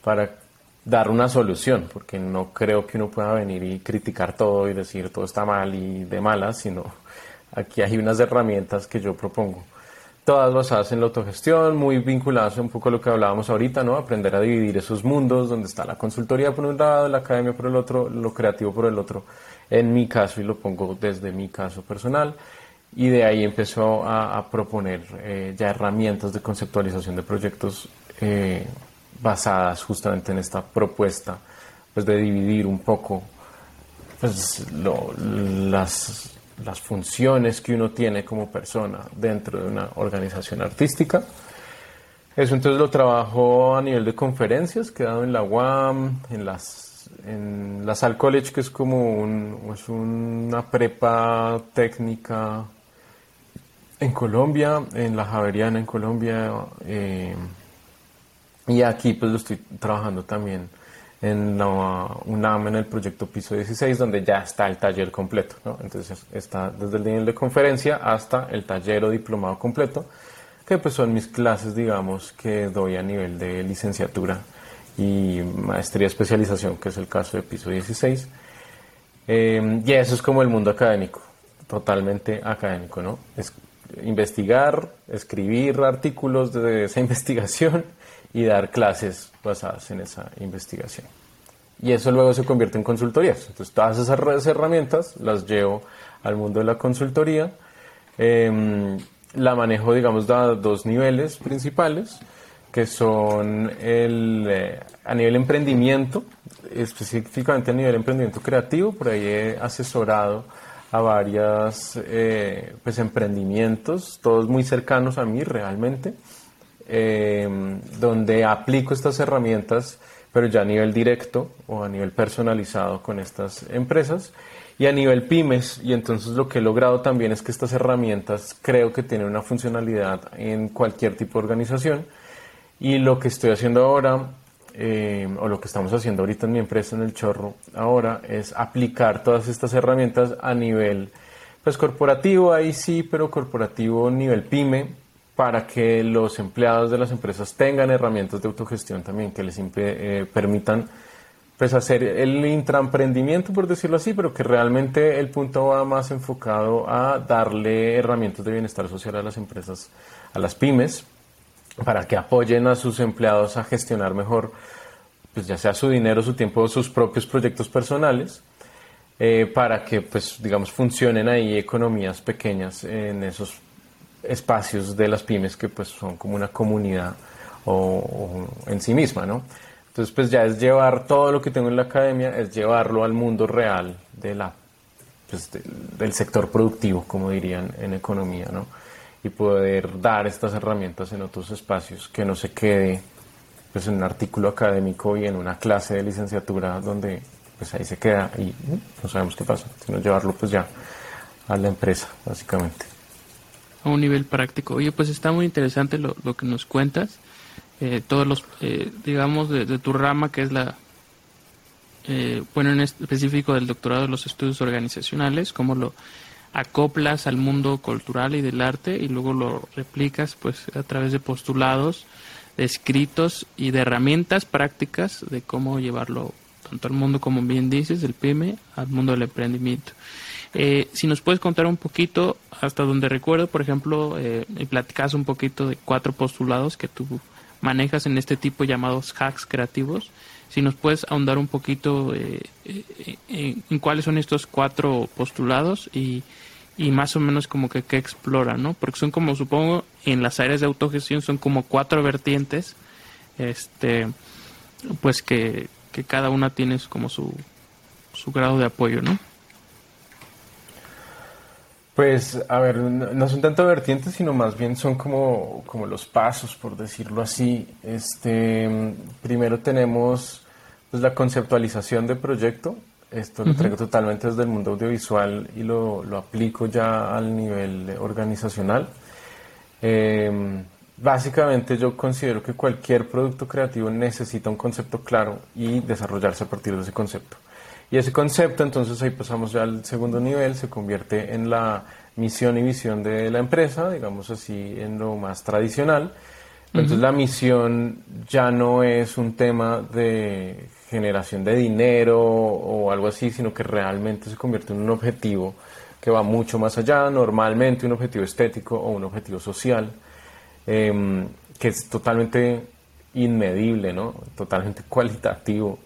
para dar una solución, porque no creo que uno pueda venir y criticar todo y decir todo está mal y de malas, sino aquí hay unas herramientas que yo propongo. Todas basadas en la autogestión, muy vinculadas un poco a lo que hablábamos ahorita, ¿no? Aprender a dividir esos mundos, donde está la consultoría por un lado, la academia por el otro, lo creativo por el otro, en mi caso, y lo pongo desde mi caso personal. Y de ahí empezó a, proponer eh, ya herramientas de conceptualización de proyectos eh, basadas justamente en esta propuesta pues de dividir un poco pues, las, las funciones que uno tiene como persona dentro de una organización artística. Eso entonces lo trabajo a nivel de conferencias, quedado en la UAM, en las en la Sal College, que es como es una prepa técnica en Colombia, en la Javeriana en Colombia, eh, y aquí pues lo estoy trabajando también en la UNAM en el proyecto Piso 16, donde ya está el taller completo. ¿no? Entonces está desde el nivel de conferencia hasta el taller o diplomado completo, que pues son mis clases, digamos, que doy a nivel de licenciatura y maestría especialización, que es el caso de Piso 16. Eh, y eso es como el mundo académico, totalmente académico, ¿no? Es investigar, escribir artículos de esa investigación y dar clases basadas en esa investigación. Y eso luego se convierte en consultorías. Entonces, todas esas herramientas las llevo al mundo de la consultoría. Em, la manejo, digamos, a dos niveles principales, que son el, eh, a nivel emprendimiento, específicamente a nivel emprendimiento creativo. Por ahí he asesorado a varios eh, pues, emprendimientos, todos muy cercanos a mí realmente Em, donde aplico estas herramientas, pero ya a nivel directo o a nivel personalizado con estas empresas y a nivel pymes. Y entonces lo que he logrado también es que estas herramientas creo que tienen una funcionalidad en cualquier tipo de organización. Y lo que estoy haciendo ahora, em, o lo que estamos haciendo ahorita en mi empresa, en el Chorro, ahora, es aplicar todas estas herramientas a nivel pues corporativo, ahí sí, pero corporativo nivel pyme, para que los empleados de las empresas tengan herramientas de autogestión también que les eh, permitan pues hacer el intraemprendimiento, por decirlo así, pero que realmente el punto va más enfocado a darle herramientas de bienestar social a las empresas, a las pymes, para que apoyen a sus empleados a gestionar mejor, pues ya sea su dinero, su tiempo, sus propios proyectos personales, eh, para que, pues, digamos, funcionen ahí economías pequeñas en esos espacios de las pymes que pues son como una comunidad o, en sí misma, ¿no? Entonces pues ya es llevar todo lo que tengo en la academia, es llevarlo al mundo real de la, pues, del sector productivo, como dirían en economía, ¿no? Y poder dar estas herramientas en otros espacios, que no se quede pues en un artículo académico y en una clase de licenciatura donde pues ahí se queda y no sabemos qué pasa, sino llevarlo pues ya a la empresa, básicamente a un nivel práctico. Oye, pues está muy interesante lo, lo que nos cuentas. Eh, todos los, eh, digamos, de, tu rama, que es la, eh, bueno, en específico del doctorado de los estudios organizacionales, cómo lo acoplas al mundo cultural y del arte y luego lo replicas pues a través de postulados, de escritos y de herramientas prácticas de cómo llevarlo tanto al mundo, como bien dices, del PYME, al mundo del emprendimiento. Eh, si nos puedes contar un poquito, hasta donde recuerdo, por ejemplo, eh, platicas un poquito de cuatro postulados que tú manejas en este tipo llamados hacks creativos. Si nos puedes ahondar un poquito eh, en cuáles son estos cuatro postulados y, y más o menos como que qué exploran, ¿no? Porque son como, supongo, en las áreas de autogestión son como cuatro vertientes, este, pues que, que cada una tiene como su, su grado de apoyo, ¿no? Pues, a ver, no son tanto vertientes, sino más bien son como, como los pasos, por decirlo así. Este, primero tenemos pues, la conceptualización del proyecto. Esto lo traigo totalmente desde el mundo audiovisual y lo, lo aplico ya al nivel organizacional. Em, básicamente yo considero que cualquier producto creativo necesita un concepto claro y desarrollarse a partir de ese concepto. Y ese concepto, entonces ahí pasamos ya al segundo nivel, se convierte en la misión y visión de la empresa, digamos así, en lo más tradicional. Entonces la misión ya no es un tema de generación de dinero o algo así, sino que realmente se convierte en un objetivo que va mucho más allá, normalmente un objetivo estético o un objetivo social, em, que es totalmente inmedible, ¿no? totalmente cualitativo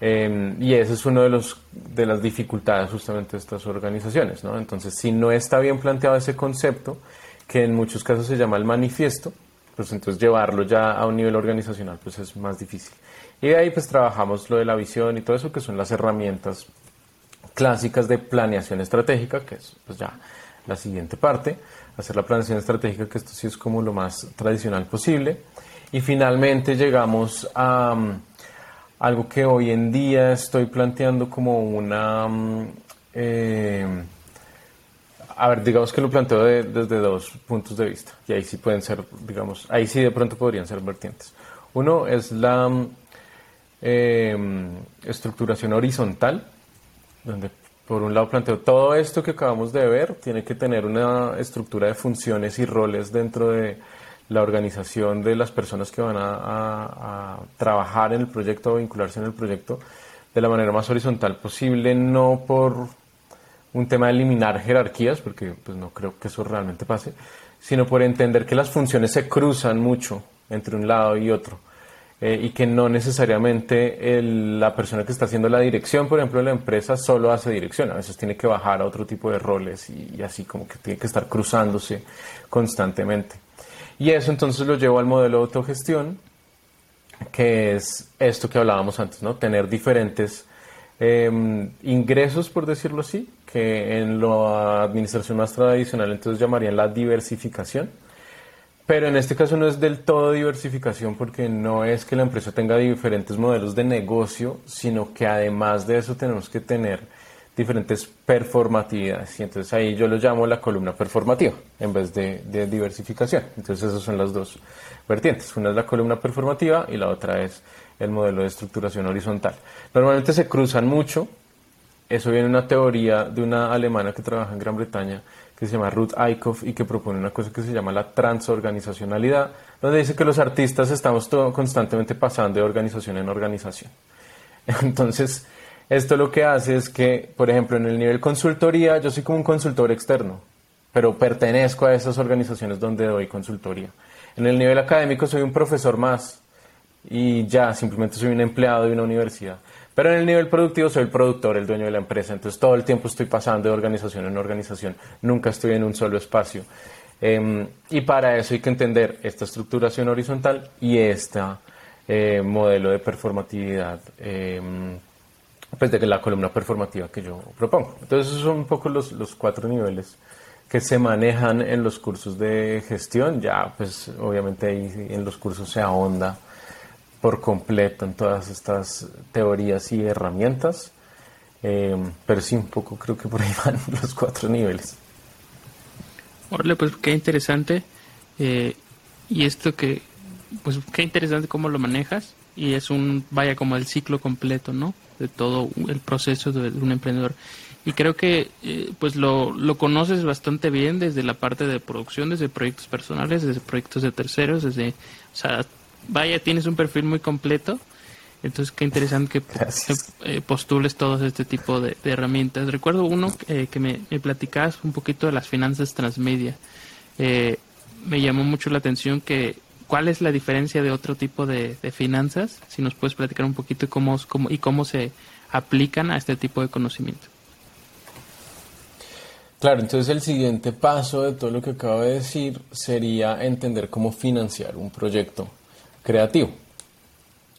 Em, y esa es una de, los, de las dificultades justamente de estas organizaciones. ¿no? Entonces, si no está bien planteado ese concepto, que en muchos casos se llama el manifiesto, pues entonces llevarlo ya a un nivel organizacional pues es más difícil. Y de ahí pues trabajamos lo de la visión y todo eso, que son las herramientas clásicas de planeación estratégica, que es pues ya la siguiente parte, hacer la planeación estratégica, que esto sí es como lo más tradicional posible. Y finalmente llegamos a algo que hoy en día estoy planteando como una... Mm, eh, a ver, digamos que lo planteo desde dos puntos de vista, y ahí sí pueden ser, digamos, ahí sí de pronto podrían ser vertientes. Uno es la mm, em, estructuración horizontal, donde por un lado planteo todo esto que acabamos de ver, tiene que tener una estructura de funciones y roles dentro de la organización de las personas que van a, trabajar en el proyecto o vincularse en el proyecto de la manera más horizontal posible, no por un tema de eliminar jerarquías, porque pues no creo que eso realmente pase, sino por entender que las funciones se cruzan mucho entre un lado y otro. Eh, y que no necesariamente la persona que está haciendo la dirección, por ejemplo, de la empresa, solo hace dirección. A veces tiene que bajar a otro tipo de roles y así como que tiene que estar cruzándose constantemente. Y eso entonces lo llevo al modelo de autogestión, que es esto que hablábamos antes, ¿no? Tener diferentes em, ingresos, por decirlo así, que en la administración más tradicional entonces llamarían la diversificación. Pero en este caso no es del todo diversificación porque no es que la empresa tenga diferentes modelos de negocio, sino que además de eso tenemos que tener diferentes performatividades. Y entonces ahí yo lo llamo la columna performativa en vez de, diversificación. Entonces esas son las dos vertientes. Una es la columna performativa y la otra es el modelo de estructuración horizontal. Normalmente se cruzan mucho. Eso viene de una teoría de una alemana que trabaja en Gran Bretaña que se llama Ruth Eichhoff y que propone una cosa que se llama la transorganizacionalidad, donde dice que los artistas estamos todo, constantemente pasando de organización en organización. Entonces, esto lo que hace es que, por ejemplo, en el nivel consultoría, yo soy como un consultor externo, pero pertenezco a esas organizaciones donde doy consultoría. En el nivel académico soy un profesor más y ya, simplemente soy un empleado de una universidad. Pero en el nivel productivo soy el productor, el dueño de la empresa, entonces todo el tiempo estoy pasando de organización en organización, nunca estoy en un solo espacio. Em, y para eso hay que entender esta estructuración horizontal y este modelo de performatividad. Em, pues de la columna performativa que yo propongo. Entonces esos son un poco los, los cuatro niveles que se manejan en los cursos de gestión. Ya pues obviamente ahí en los cursos se ahonda por completo en todas estas teorías y herramientas. Eh, pero sí, un poco creo que por ahí van los cuatro niveles. Órale, pues qué interesante. Eh, y esto que, pues qué interesante cómo lo manejas. Y es un, vaya como el ciclo completo, ¿no? De todo el proceso de, un emprendedor. Y creo que eh, pues lo, lo conoces bastante bien desde la parte de producción, desde proyectos personales, desde proyectos de terceros, desde, o sea, vaya, tienes un perfil muy completo Entonces, qué interesante que eh, postules todos este tipo de, herramientas. Recuerdo uno eh, que me, me, platicabas un poquito de las finanzas transmedia. Eh, me llamó mucho la atención que cuál es la diferencia de otro tipo de, finanzas. Si nos puedes platicar un poquito cómo, cómo, y cómo se aplican a este tipo de conocimiento. Claro, entonces el siguiente paso de todo lo que acabo de decir sería entender cómo financiar un proyecto creativo.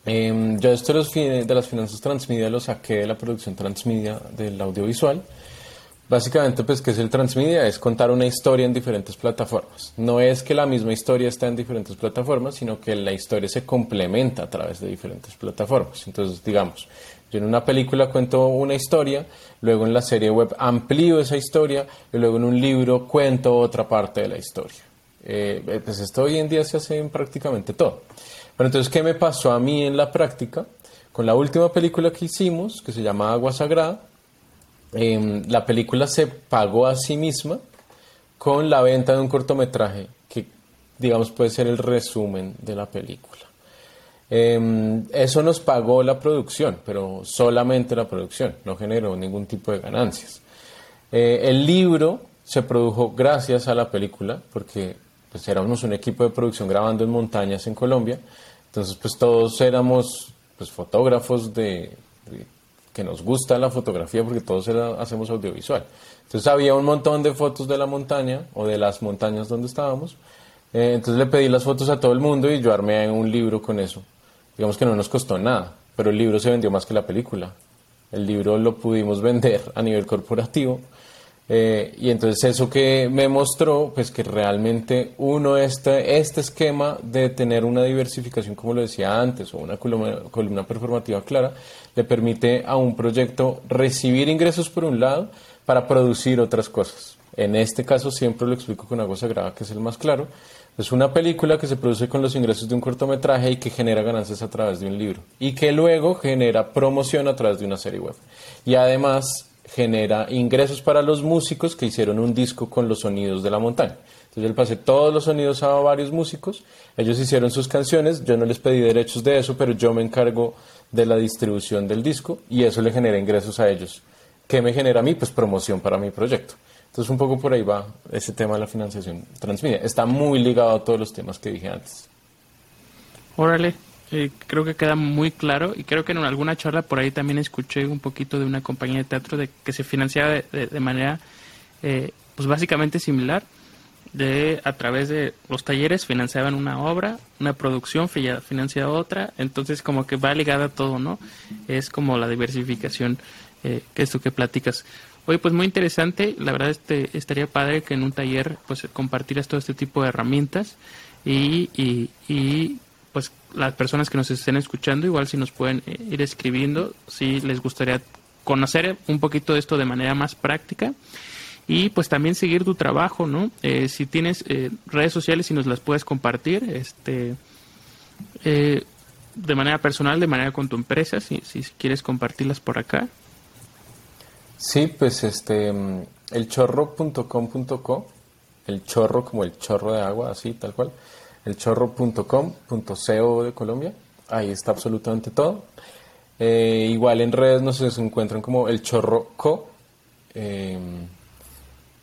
Eh, yo esto de, de las finanzas transmedia lo saqué de la producción transmedia del audiovisual. Básicamente, pues, que es el transmedia? Es contar una historia en diferentes plataformas. No es que la misma historia está en diferentes plataformas, sino que la historia se complementa a través de diferentes plataformas. Entonces, digamos, yo en una película cuento una historia, luego en la serie web amplío esa historia y luego en un libro cuento otra parte de la historia. Eh, pues esto hoy en día se hace en prácticamente todo. Pero entonces, ¿qué me pasó a mí en la práctica? Con la última película que hicimos, que se llama Agua Sagrada, em, la película se pagó a sí misma con la venta de un cortometraje que, digamos, puede ser el resumen de la película. Em, eso nos pagó la producción, pero solamente la producción, no generó ningún tipo de ganancias. Eh, el libro se produjo gracias a la película, porque pues éramos un equipo de producción grabando en montañas en Colombia entonces, pues todos éramos pues, fotógrafos de, que nos gusta la fotografía porque todos hacemos audiovisual. Entonces había un montón de fotos de la montaña o de las montañas donde estábamos. Eh, entonces le pedí las fotos a todo el mundo y yo armé un libro con eso. Digamos que no nos costó nada, pero el libro se vendió más que la película. El libro lo pudimos vender a nivel corporativo eh, y entonces eso que me mostró, pues que realmente uno, este, este esquema de tener una diversificación, como lo decía antes, o una columna, columna performativa clara, le permite a un proyecto recibir ingresos por un lado para producir otras cosas. En este caso siempre lo explico con algo sagrada, que es el más claro. Es una película que se produce con los ingresos de un cortometraje y que genera ganancias a través de un libro. Y que luego genera promoción a través de una serie web. Y además genera ingresos para los músicos que hicieron un disco con los sonidos de la montaña. Entonces yo pasé todos los sonidos a varios músicos, ellos hicieron sus canciones, yo no les pedí derechos de eso, pero yo me encargo de la distribución del disco y eso le genera ingresos a ellos. ¿Qué me genera a mí? Pues promoción para mi proyecto. Entonces un poco por ahí va ese tema de la financiación transmedia. Está muy ligado a todos los temas que dije antes. Órale, eh, creo que queda muy claro y creo que en alguna charla por ahí también escuché un poquito de una compañía de teatro de que se financiaba de, manera eh, pues básicamente similar de a través de los talleres financiaban una obra una producción financia otra entonces como que va ligada todo no es como la diversificación eh, que esto que platicas Oye, pues muy interesante. La verdad este, estaría padre que en un taller pues compartieras todo este tipo de herramientas y, y, las personas que nos estén escuchando, igual si nos pueden eh, ir escribiendo, si les gustaría conocer un poquito de esto de manera más práctica y pues también seguir tu trabajo, ¿no? Eh, si tienes eh, redes sociales y nos las puedes compartir, este, de manera personal, de manera con tu empresa, si, si quieres compartirlas por acá. Sí, pues este, mm, elchorro.com.co, el chorro como el chorro de agua, así, tal cual elchorro.com.co de Colombia. Ahí está absolutamente todo. Eh, igual en redes nos encuentran como el chorro co. Em,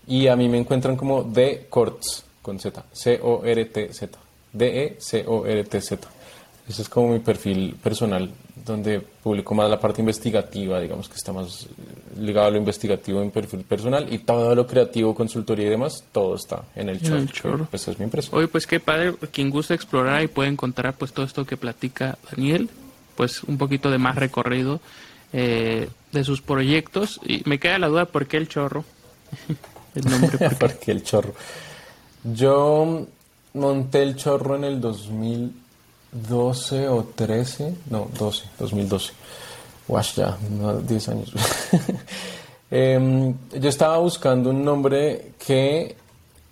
y a mí me encuentran como de Corts con Z. C-O-R-T-Z. D-E-C-O-R-T-Z. Ese es como mi perfil personal, donde publico más la parte investigativa, digamos que está más ligado a lo investigativo en perfil personal y todo lo creativo, consultoría y demás, todo está en el chorro. Pues es mi empresa. Oye, pues qué padre, quien gusta explorar y puede encontrar pues todo esto que platica Daniel, pues un poquito de más recorrido eh, de sus proyectos. Y me queda la duda, ¿por qué el chorro? el nombre. ¿Por qué el chorro? Yo monté el chorro en el 2000 12 o 13, no, 12, 2012. Wash ya, 10 años. Em, yo estaba buscando un nombre que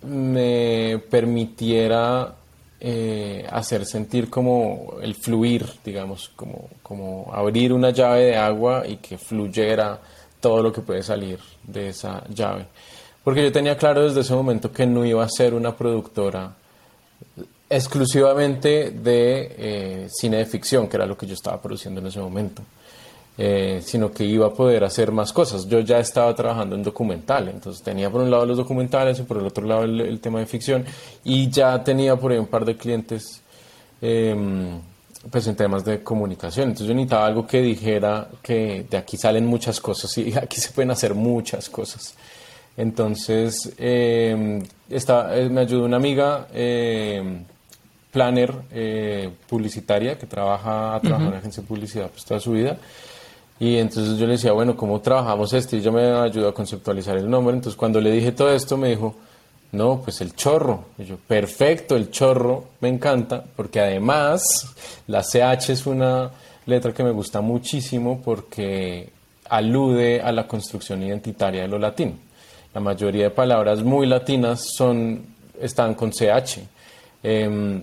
me permitiera eh, hacer sentir como el fluir, digamos, como, como abrir una llave de agua y que fluyera todo lo que puede salir de esa llave. Porque yo tenía claro desde ese momento que no iba a ser una productora exclusivamente de eh, cine de ficción, que era lo que yo estaba produciendo en ese momento. Eh, sino que iba a poder hacer más cosas. Yo ya estaba trabajando en documental, entonces tenía por un lado los documentales y por el otro lado el, tema de ficción y ya tenía por ahí un par de clientes em, pues en temas de comunicación. Entonces yo necesitaba algo que dijera que de aquí salen muchas cosas y aquí se pueden hacer muchas cosas. Entonces em, eh, me ayudó una amiga em, planner eh, publicitaria que trabaja, ha trabajado en agencia de publicidad pues, toda su vida y entonces yo le decía, bueno, ¿cómo trabajamos esto? Y yo me ayudó a conceptualizar el nombre. Entonces cuando le dije todo esto me dijo, no, pues el chorro. Yo, perfecto, el chorro me encanta, porque además la CH es una letra que me gusta muchísimo porque alude a la construcción identitaria de lo latino. La mayoría de palabras muy latinas son, están con CH. Em,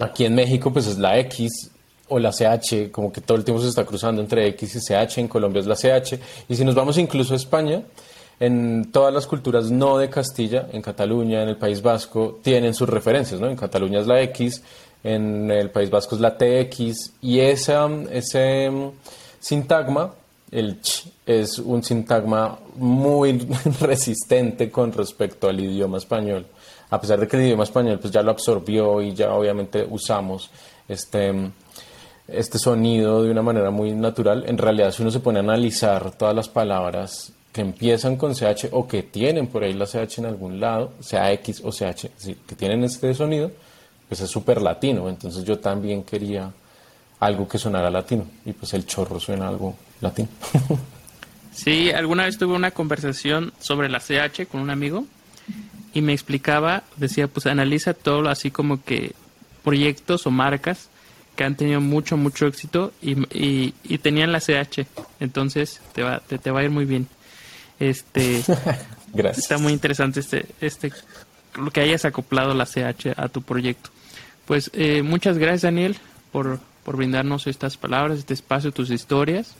aquí en México pues es la X o la CH, como que todo el tiempo se está cruzando entre X y CH, en Colombia es la CH, y si nos vamos incluso a España, en todas las culturas no de Castilla, en Cataluña, en el País Vasco, tienen sus referencias, ¿no? En Cataluña es la X, en el País Vasco es la TX, y esa, ese mm, sintagma, el ch, es un sintagma muy resistente con respecto al idioma español. A pesar de que el idioma español pues ya lo absorbió y ya obviamente usamos este este sonido de una manera muy natural. En realidad, si uno se pone a analizar todas las palabras que empiezan con CH o que tienen por ahí la CH en algún lado, sea X o CH, que tienen este sonido, pues es súper latino. Entonces yo también quería algo que sonara latino y pues el chorro suena algo latino. sí, alguna vez tuve una conversación sobre la CH con un amigo y me explicaba, decía, pues analiza todo así como que proyectos o marcas que han tenido mucho, mucho éxito y, y, tenían la CH. Entonces te va, te, va a ir muy bien. Este, gracias. Está muy interesante este, este, lo que hayas acoplado la CH a tu proyecto. Pues eh, muchas gracias Daniel por, por brindarnos estas palabras, este espacio, tus historias.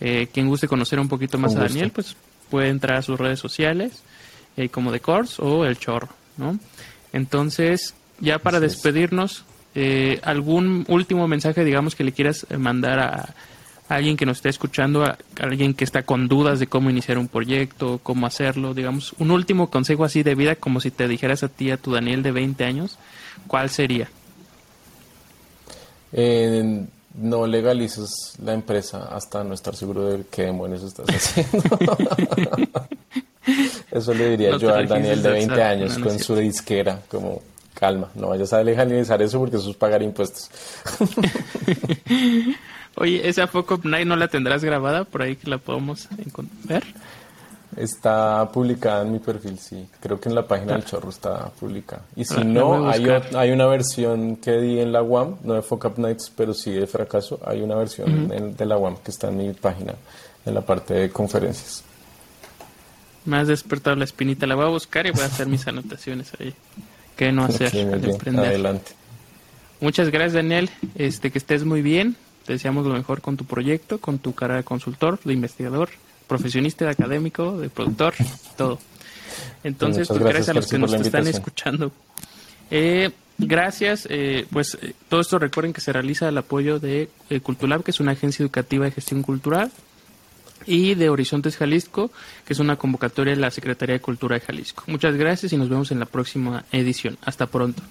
Eh, quien guste conocer un poquito más a Daniel, pues puede entrar a sus redes sociales, eh, como The Course o El Chorro, ¿no? Entonces, ya para despedirnos, eh, ¿Algún último mensaje, digamos, que le quieras eh, mandar a, alguien que nos esté escuchando, a, alguien que está con dudas de cómo iniciar un proyecto, cómo hacerlo, digamos, un último consejo así de vida, como si te dijeras a ti, a tu Daniel de 20 años, ¿cuál sería? Eh, no legalices la empresa hasta no estar seguro de qué demonios estás haciendo. Eso le diría yo al Daniel de 20 años con su disquera, como calma, no vayas a legalizar eso porque eso es pagar impuestos. Oye, esa Focus Night no la tendrás grabada por ahí que la podemos ver. Está publicada en mi perfil, sí. Creo que en la página del Chorro está publicada. Y si ah, no, hay, hay, una versión que di en la UAM, no de Focus Nights, pero sí de fracaso. Hay una versión de la UAM que está en mi página, en la parte de conferencias. Me has despertado la espinita. La voy a buscar y voy a hacer mis anotaciones ahí qué no hacer al emprender. Adelante. Muchas gracias, Daniel. Este, que estés muy bien. Te deseamos lo mejor con tu proyecto, con tu carrera de consultor, de investigador, profesionista, de académico, de productor, todo. Entonces, pues, gracias, a los que nos están escuchando. Eh, gracias. Eh, pues eh, todo esto recuerden que se realiza el apoyo de Culturab, que es una agencia educativa de gestión cultural y de Horizontes Jalisco, que es una convocatoria de la Secretaría de Cultura de Jalisco. Muchas gracias y nos vemos en la próxima edición. Hasta pronto.